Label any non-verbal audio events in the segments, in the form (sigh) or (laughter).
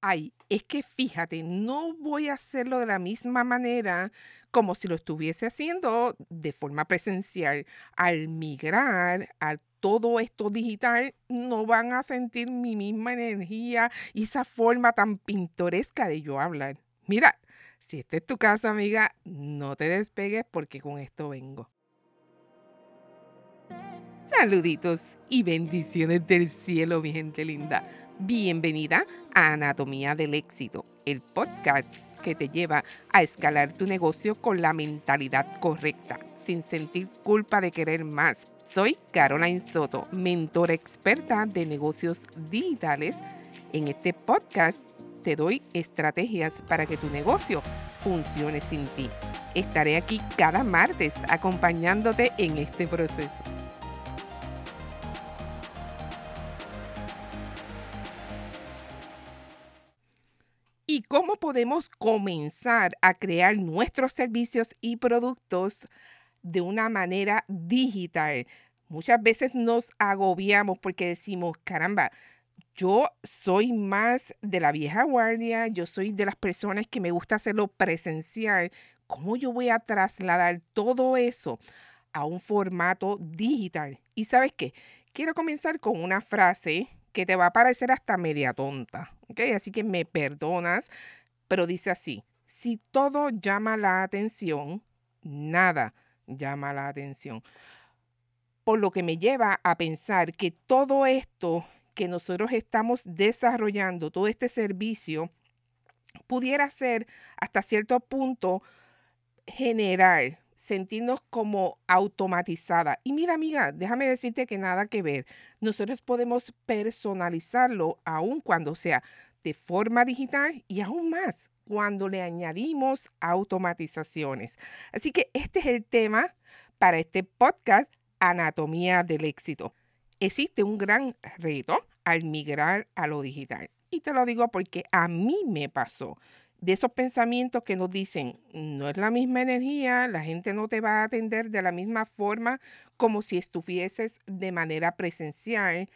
Ay, es que fíjate, no voy a hacerlo de la misma manera como si lo estuviese haciendo de forma presencial. Al migrar a todo esto digital, no van a sentir mi misma energía y esa forma tan pintoresca de yo hablar. Mira, si esta es tu casa, amiga, no te despegues porque con esto vengo. Saluditos y bendiciones del cielo, mi gente linda. Bienvenida a Anatomía del Éxito, el podcast que te lleva a escalar tu negocio con la mentalidad correcta, sin sentir culpa de querer más. Soy Caroline Soto, mentora experta de negocios digitales. En este podcast te doy estrategias para que tu negocio funcione sin ti. Estaré aquí cada martes acompañándote en este proceso. Podemos comenzar a crear nuestros servicios y productos de una manera digital. Muchas veces nos agobiamos porque decimos, caramba, yo soy más de la vieja guardia, yo soy de las personas que me gusta hacerlo presencial. ¿Cómo yo voy a trasladar todo eso a un formato digital? Y sabes qué, quiero comenzar con una frase que te va a parecer hasta media tonta, ¿ok? Así que me perdonas, pero dice así, si todo llama la atención, nada llama la atención. Por lo que me lleva a pensar que todo esto que nosotros estamos desarrollando, todo este servicio, pudiera ser hasta cierto punto general, sentirnos como automatizada. Y mira, amiga, déjame decirte que nada que ver. Nosotros podemos personalizarlo aun cuando sea de forma digital y aún más cuando le añadimos automatizaciones. Así que este es el tema para este podcast, Anatomía del éxito. Existe un gran reto al migrar a lo digital. Y te lo digo porque a mí me pasó de esos pensamientos que nos dicen, no es la misma energía, la gente no te va a atender de la misma forma como si estuvieses de manera presencial.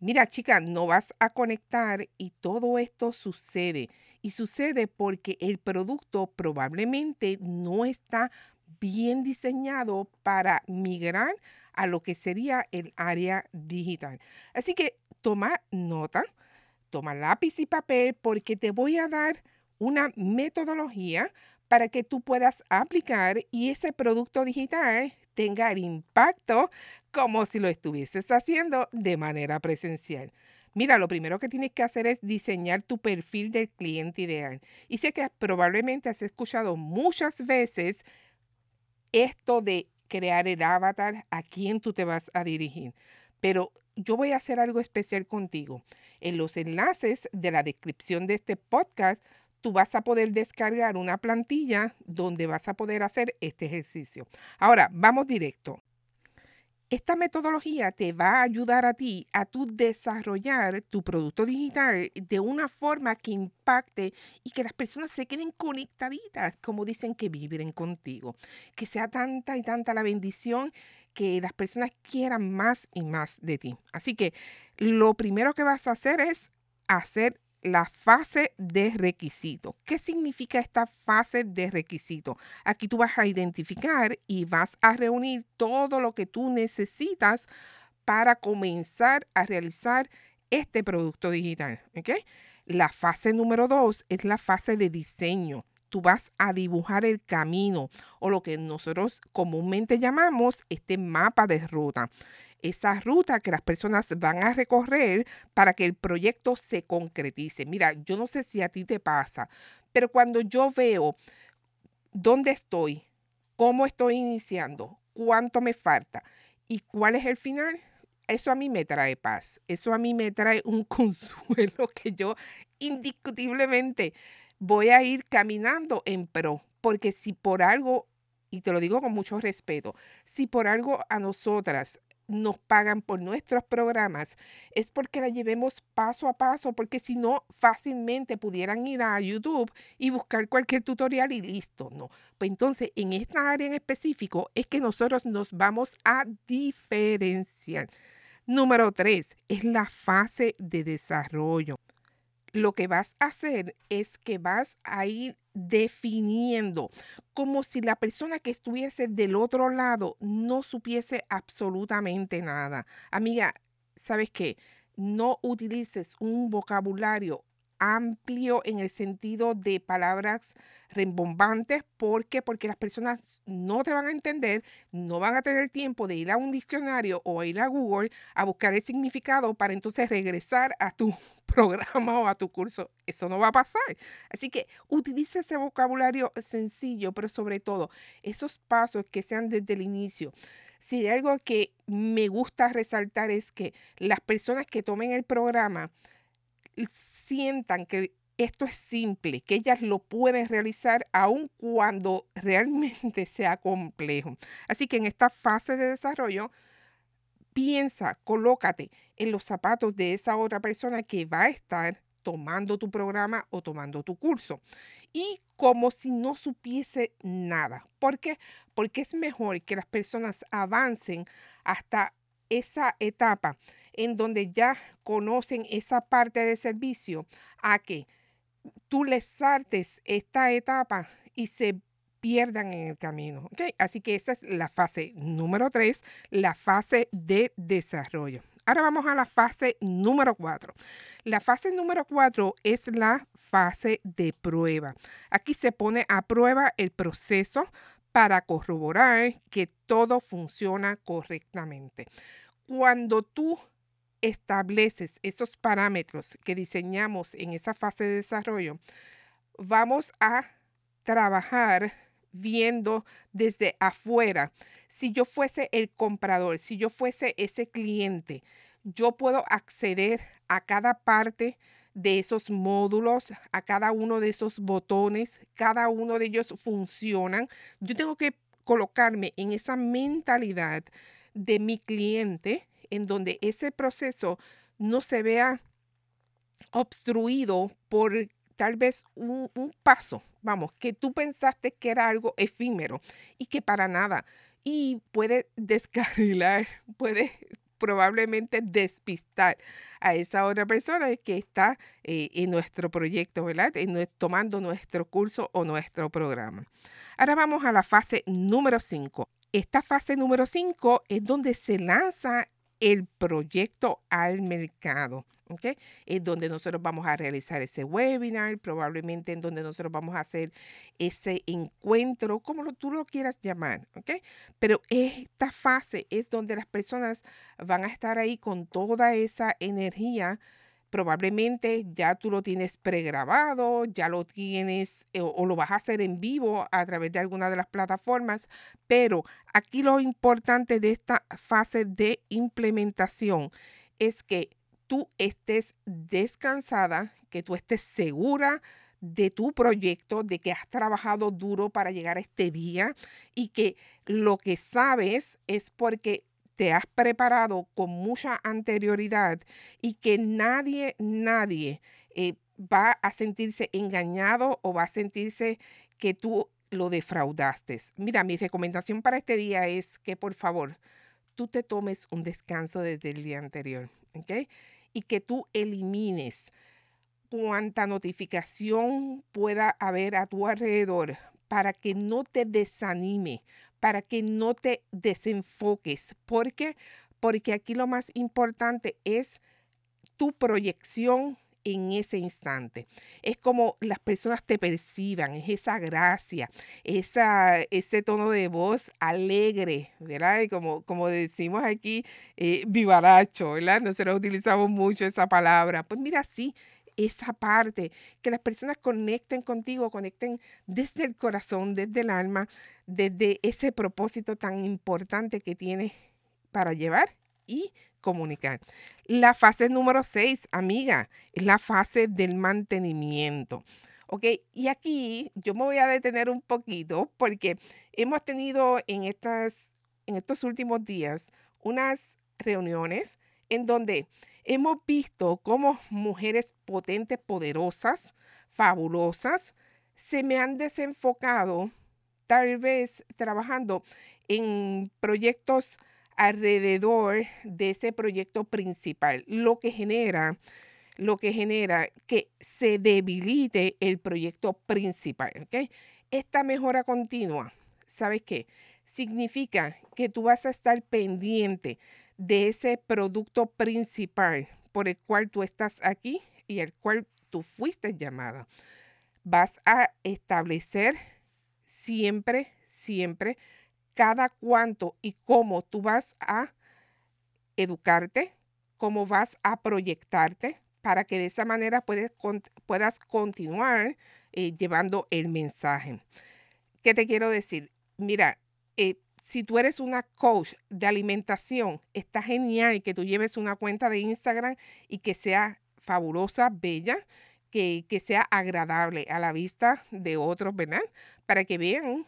Mira, chica, no vas a conectar y todo esto sucede. Y sucede porque el producto probablemente no está bien diseñado para migrar a lo que sería el área digital. Así que toma nota, toma lápiz y papel porque te voy a dar una metodología para que tú puedas aplicar y ese producto digital tenga el impacto como si lo estuvieses haciendo de manera presencial. Mira, lo primero que tienes que hacer es diseñar tu perfil del cliente ideal. Y sé que probablemente has escuchado muchas veces esto de crear el avatar a quién tú te vas a dirigir. Pero yo voy a hacer algo especial contigo. En los enlaces de la descripción de este podcast tú vas a poder descargar una plantilla donde vas a poder hacer este ejercicio. Ahora, vamos directo. Esta metodología te va a ayudar a ti a desarrollar tu producto digital de una forma que impacte y que las personas se queden conectaditas, como dicen que vibren contigo. Que sea tanta y tanta la bendición que las personas quieran más y más de ti. Así que lo primero que vas a hacer es hacer la fase de requisito. ¿Qué significa esta fase de requisito? Aquí tú vas a identificar y vas a reunir todo lo que tú necesitas para comenzar a realizar este producto digital. La fase número dos es la fase de diseño. Tú vas a dibujar el camino o lo que nosotros comúnmente llamamos este mapa de ruta esa ruta que las personas van a recorrer para que el proyecto se concretice. Mira, yo no sé si a ti te pasa, pero cuando yo veo dónde estoy, cómo estoy iniciando, cuánto me falta y cuál es el final, eso a mí me trae paz, eso a mí me trae un (laughs) consuelo que yo indiscutiblemente voy a ir caminando en pro, porque si por algo, y te lo digo con mucho respeto, si por algo a nosotras nos pagan por nuestros programas es porque la llevemos paso a paso, porque si no, fácilmente pudieran ir a YouTube y buscar cualquier tutorial y listo, ¿no? Pues entonces, en esta área en específico es que nosotros nos vamos a diferenciar. Número tres, es la fase de desarrollo. Lo que vas a hacer es que vas a ir definiendo como si la persona que estuviese del otro lado no supiese absolutamente nada. Amiga, ¿sabes qué? No utilices un vocabulario amplio en el sentido de palabras rembombantes. Porque las personas no te van a entender, no van a tener tiempo de ir a un diccionario o ir a Google a buscar el significado para entonces regresar a tu (laughs) programa o a tu curso. Eso no va a pasar. Así que utilice ese vocabulario sencillo, pero sobre todo esos pasos que sean desde el inicio. Si algo que me gusta resaltar es que las personas que tomen el programa, sientan que esto es simple, que ellas lo pueden realizar aun cuando (laughs) realmente sea complejo. Así que en esta fase de desarrollo, piensa, colócate en los zapatos de esa otra persona que va a estar tomando tu programa o tomando tu curso. Y como si no supiese nada. ¿Por qué? Porque es mejor que las personas avancen hasta esa etapa en donde ya conocen esa parte de servicio a que tú les saltes esta etapa y se pierdan en el camino. Así que esa es la fase número tres, la fase de desarrollo. Ahora vamos a la fase número cuatro. La fase número cuatro es la fase de prueba. Aquí se pone a prueba el proceso para corroborar que todo funciona correctamente. Cuando tú estableces esos parámetros que diseñamos en esa fase de desarrollo, vamos a trabajar viendo desde afuera. Si yo fuese el comprador, si yo fuese ese cliente, yo puedo acceder a cada parte de esos módulos, a cada uno de esos botones, cada uno de ellos funcionan. Yo tengo que colocarme en esa mentalidad de mi cliente en donde ese proceso no se vea obstruido por tal vez un, paso, vamos, que tú pensaste que era algo efímero y que para nada. Y puede descarrilar, (laughs) puede probablemente despistar a esa otra persona que está eh, en nuestro proyecto, ¿verdad? tomando nuestro curso o nuestro programa. Ahora vamos a la fase número 5. Esta fase número 5 es donde se lanza el proyecto al mercado, ¿ok? Es donde nosotros vamos a realizar ese webinar, probablemente en donde nosotros vamos a hacer ese encuentro, como tú lo quieras llamar, ¿ok? Pero esta fase es donde las personas van a estar ahí con toda esa energía probablemente ya tú lo tienes pregrabado, ya lo tienes eh, o, lo vas a hacer en vivo a través de alguna de las plataformas, pero aquí lo importante de esta fase de implementación es que tú estés descansada, que tú estés segura de tu proyecto, de que has trabajado duro para llegar a este día y que lo que sabes es porque te has preparado con mucha anterioridad y que nadie, nadie eh, va a sentirse engañado o va a sentirse que tú lo defraudaste. Mira, mi recomendación para este día es que por favor tú te tomes un descanso desde el día anterior, ¿ok? Y que tú elimines cuanta notificación pueda haber a tu alrededor para que no te desanime, para que no te desenfoques. ¿Por qué? Porque aquí lo más importante es tu proyección en ese instante. Es como las personas te perciban, es esa gracia, esa, ese tono de voz alegre, ¿verdad? Y como, como decimos aquí, eh, vivaracho, ¿verdad? Nosotros utilizamos mucho esa palabra. Pues mira, sí, esa parte, que las personas conecten contigo, conecten desde el corazón, desde el alma, desde ese propósito tan importante que tienes para llevar y comunicar. La fase número 6, amiga, es la fase del mantenimiento. ¿ok? Y aquí yo me voy a detener un poquito porque hemos tenido en, estas, en estos últimos días unas reuniones en donde hemos visto cómo mujeres potentes, poderosas, fabulosas, se me han desenfocado, tal vez trabajando en proyectos alrededor de ese proyecto principal, lo que genera lo que genera que se debilite el proyecto principal. Esta mejora continua, ¿sabes qué? Significa que tú vas a estar pendiente de ese producto principal por el cual tú estás aquí y el cual tú fuiste llamada. Vas a establecer siempre, siempre, cada cuánto y cómo tú vas a educarte, cómo vas a proyectarte para que de esa manera puedas continuar eh, llevando el mensaje. ¿Qué te quiero decir? Mira, eh, si tú eres una coach de alimentación, está genial que tú lleves una cuenta de Instagram y que sea fabulosa, bella, que, que sea agradable a la vista de otros, ¿verdad? Para que vean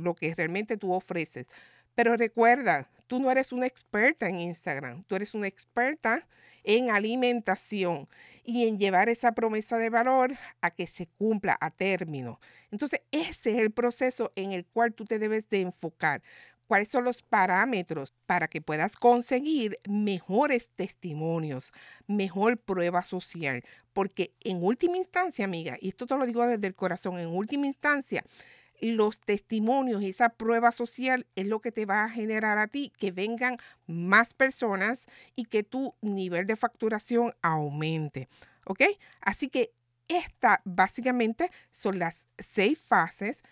lo que realmente tú ofreces. Pero recuerda, tú no eres una experta en Instagram, tú eres una experta en alimentación y en llevar esa promesa de valor a que se cumpla a término. Entonces, ese es el proceso en el cual tú te debes de enfocar. ¿Cuáles son los parámetros para que puedas conseguir mejores testimonios, mejor prueba social? Porque en última instancia, amiga, y esto te lo digo desde el corazón, en última instancia, los testimonios y esa prueba social es lo que te va a generar a ti que vengan más personas y que tu nivel de facturación aumente. ¿Ok? Así que estas básicamente son las seis fases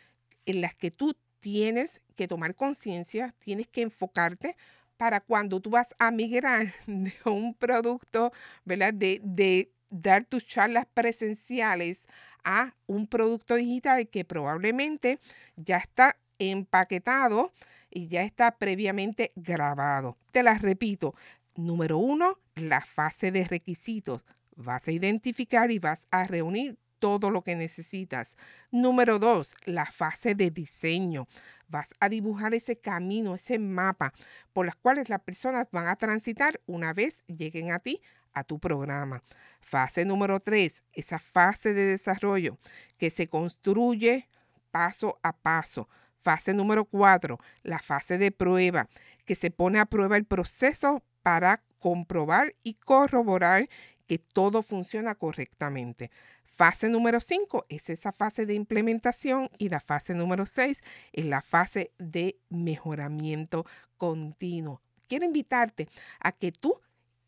en las que tú tienes que tomar conciencia, tienes que enfocarte para cuando tú vas a migrar (laughs) de un producto, ¿verdad? De, de dar tus charlas presenciales a un producto digital que probablemente ya está empaquetado y ya está previamente grabado. Te las repito. Número uno, la fase de requisitos. Vas a identificar y vas a reunir todo lo que necesitas. Número dos, la fase de diseño. Vas a dibujar ese camino, ese mapa por las cuales las personas van a transitar una vez lleguen a ti a tu programa. Fase número tres, esa fase de desarrollo que se construye paso a paso. Fase número cuatro, la fase de prueba, que se pone a prueba el proceso para comprobar y corroborar que todo funciona correctamente. Fase número 5 es esa fase de implementación y la fase número 6 es la fase de mejoramiento continuo. Quiero invitarte a que tú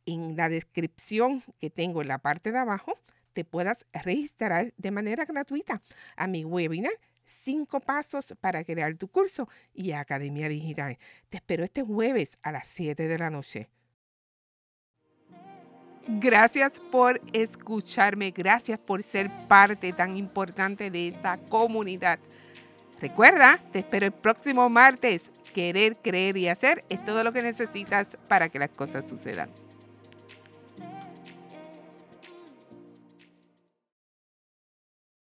en la descripción que tengo en la parte de abajo te puedas registrar de manera gratuita a mi webinar cinco pasos para crear tu curso y Academia Digital. Te espero este jueves a las 7 de la noche. Gracias por escucharme, gracias por ser parte tan importante de esta comunidad. Recuerda, te espero el próximo martes. Querer, creer y hacer es todo lo que necesitas para que las cosas sucedan.